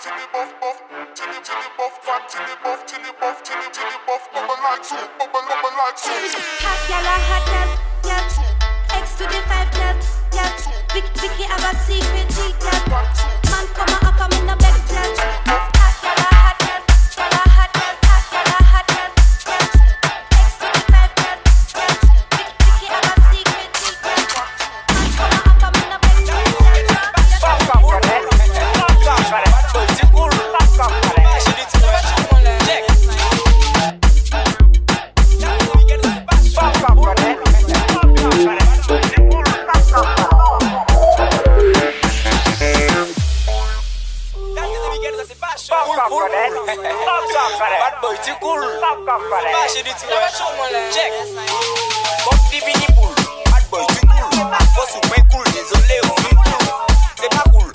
fat buff buff, till it buff fat till buff till it buff buff bubble like soup, bubble bubble like soup. Hot gal a hot gal, yeah. X to the five gal, yeah. Vic, Vicky have a secret, yeah. Bad boy too cool. Check. Bad boy too cool. Main cool. Désolé cool. Cool.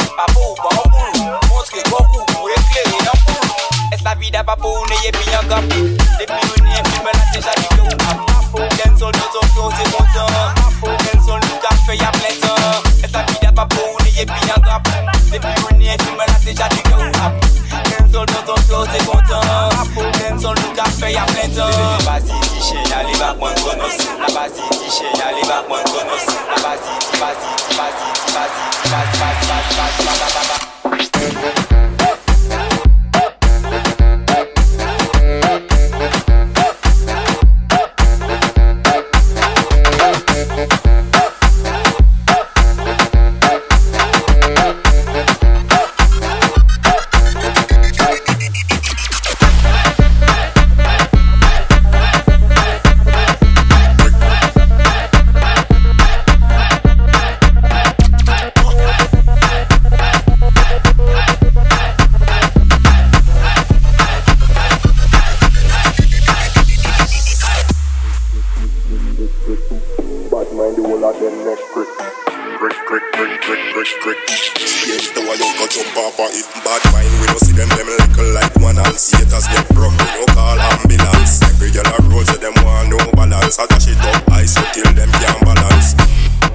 Depuis est déjà dit la prentan La bazi ti che yale bak mwen konos La bazi ti che yale bak mwen konos La bazi ti bazi ti bazi brick, brick, brick, brick. Change the way you go jump off or if bad mind. We don't see them, them little like one and haters get broke. We don't call ambulance. Every girl a roll, so them want no balance. I dash it up I so till them can't balance.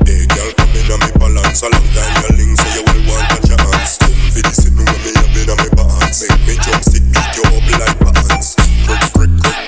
Hey, girl, come in on me balance. A long time you link, so you will want a chance. Come for this, you know me, you been on me balance. Make me jump, stick, beat you up like balance. Brick, brick, brick.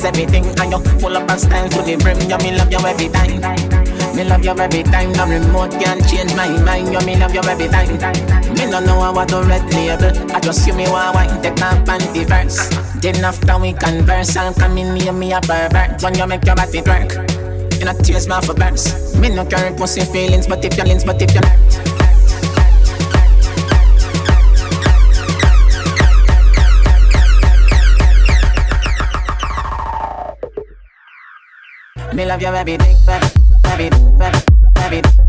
is everything And you full up and style to the brim You me love you every time. Me love you every time No remote can change my mind You me love you every time. Me no know how to red label I just you me want wine Take my panty first. Then after we converse I'll come in me me a pervert. When you make your body twerk You know tears my for burst. Me no carry pussy feelings But if you lens, but if you hurt Me love you every day, every, every, every, every, every, every,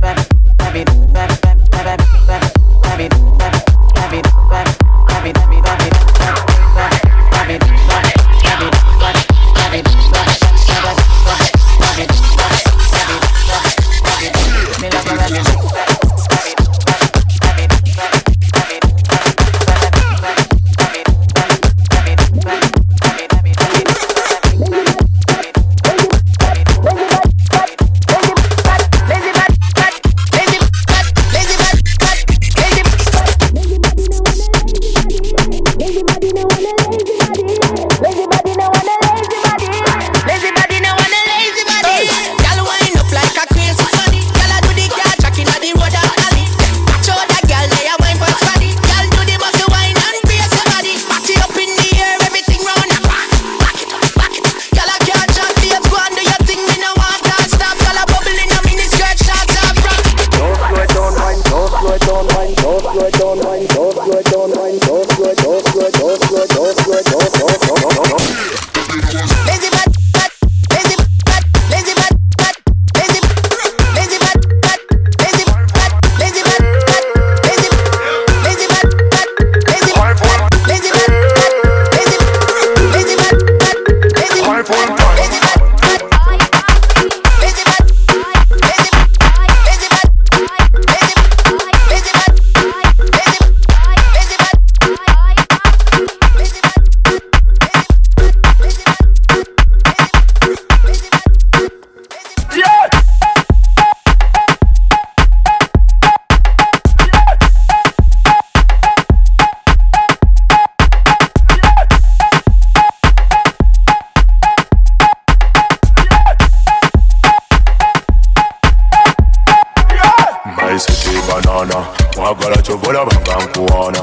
kuona mwagala kyovolaba nga nkuwona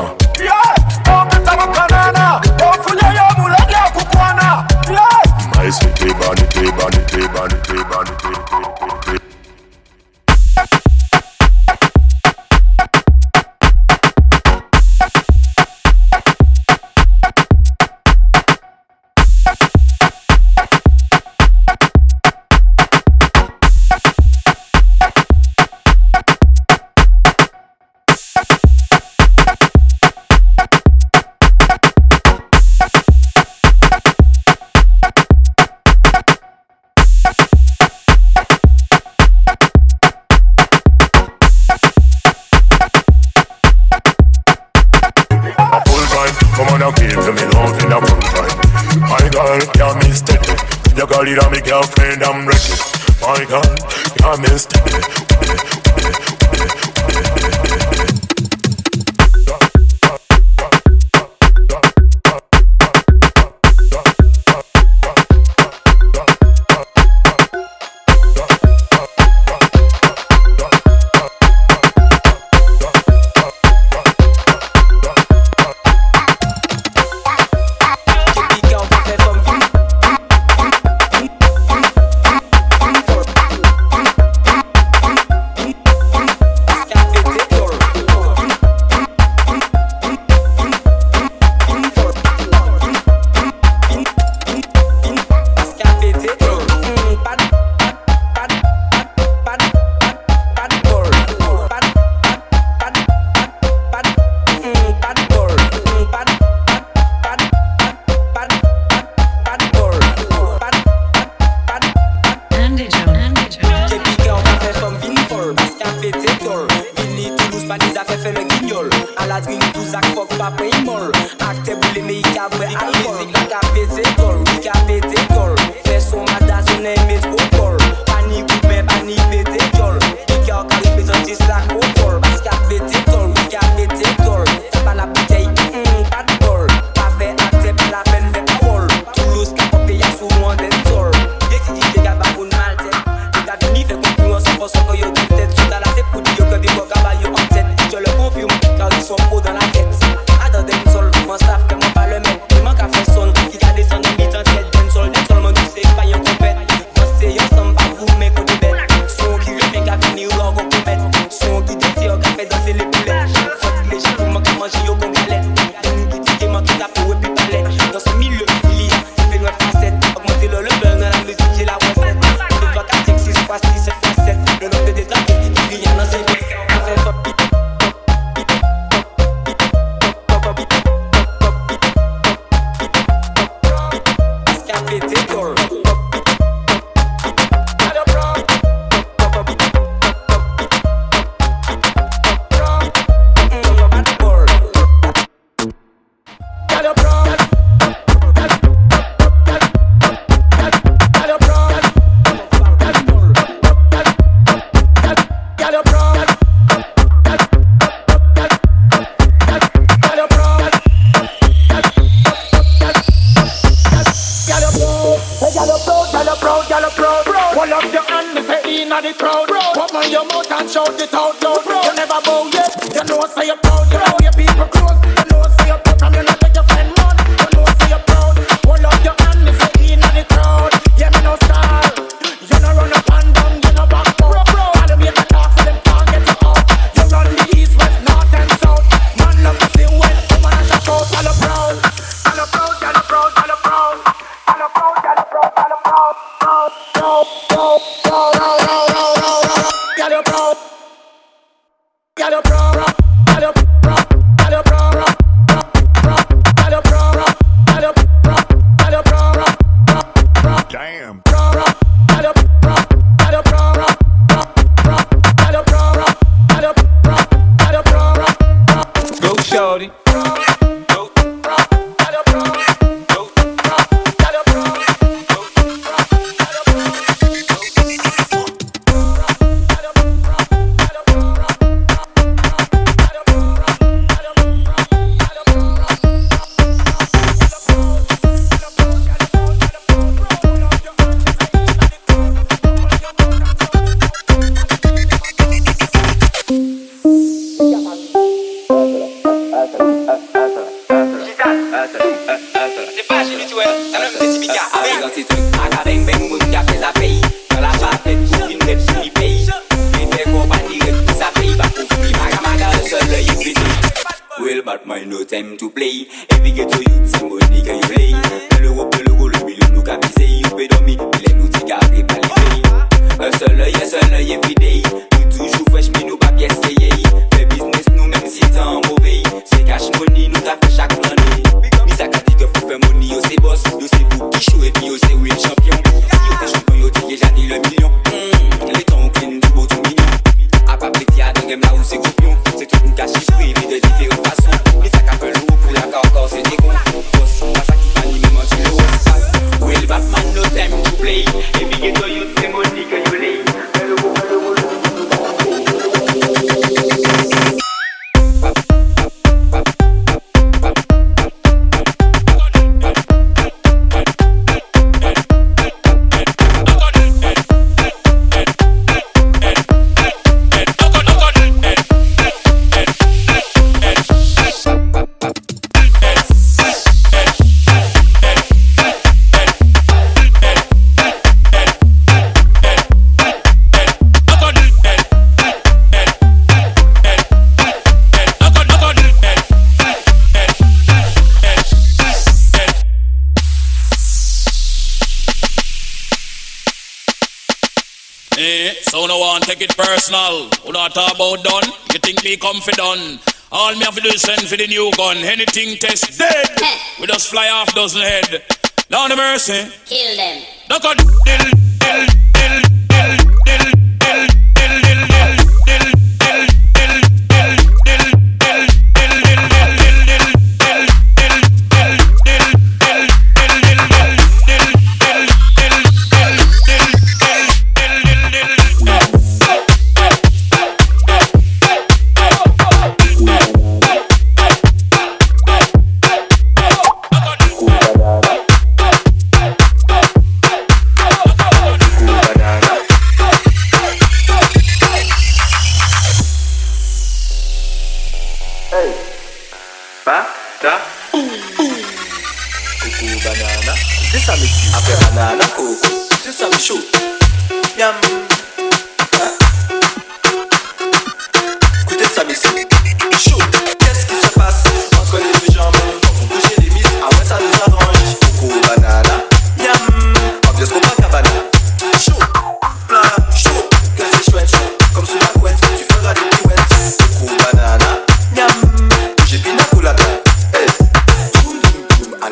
omutabukanana ofunyeyo omulage akukwana. Maisitebani tebani tebani tebani tebani Say y'all up proud, y'all up proud, y'all up proud, proud. Hold up your hand and say inna the crowd. Pop on your mouth and shout it out loud. You never bow yet, you know say you're proud, you're proud. I got à bên Giờ So no one take it personal. Who not talk about done? You think me confident? All me have to do is send for the new gun. Anything test dead. we just fly off dozen head. Now the mercy. Kill them. Look at dill, dill, dill, dill, dill, dill.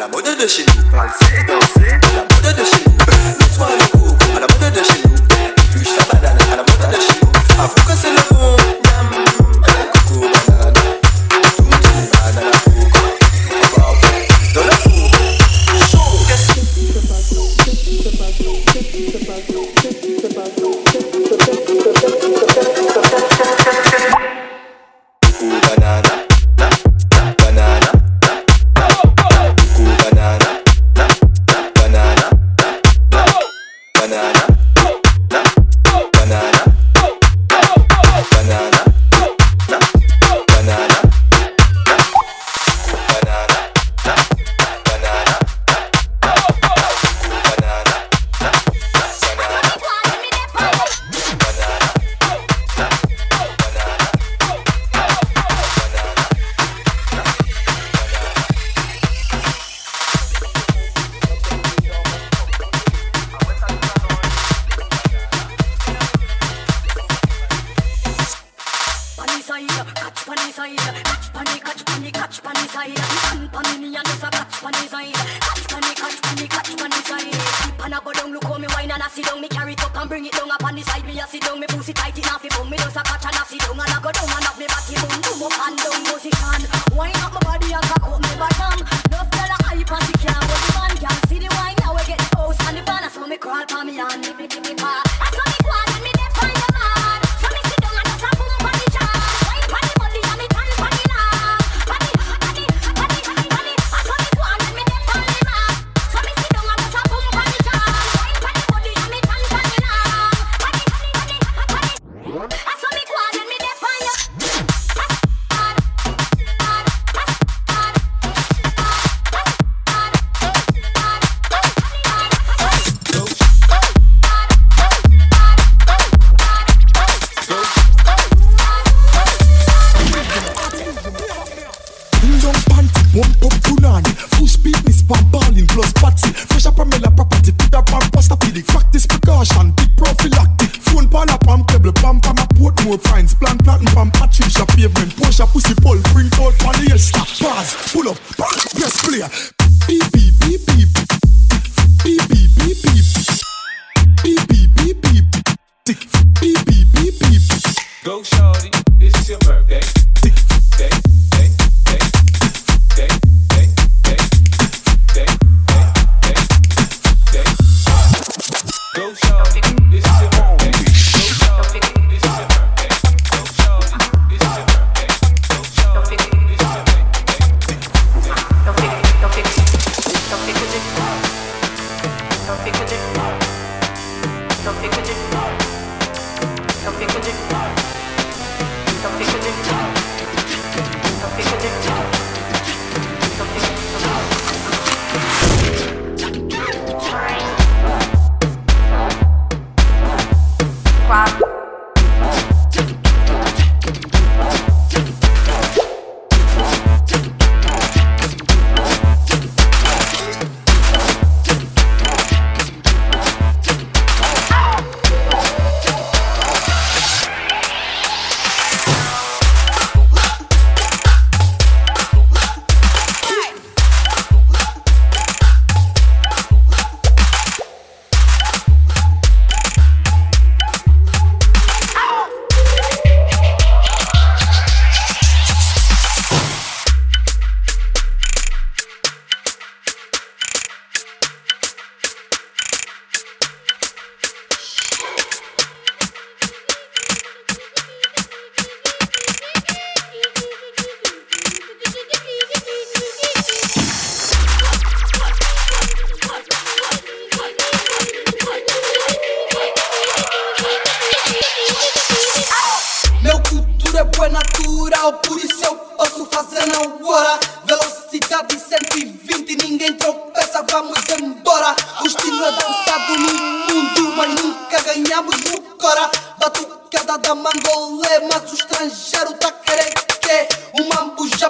la mode de chez nous. Valser et danser, la mode de chez nous. One top punani, full speed, miss balling plus Patsy. Percebo é natural, por isso eu ouço fazer na hora. Velocidade 120, ninguém tropeça, vamos embora. O estilo é dançado no mundo, mas nunca ganhamos no cora. Batucada da mandolé, mas o estrangeiro tá querer que o mambo já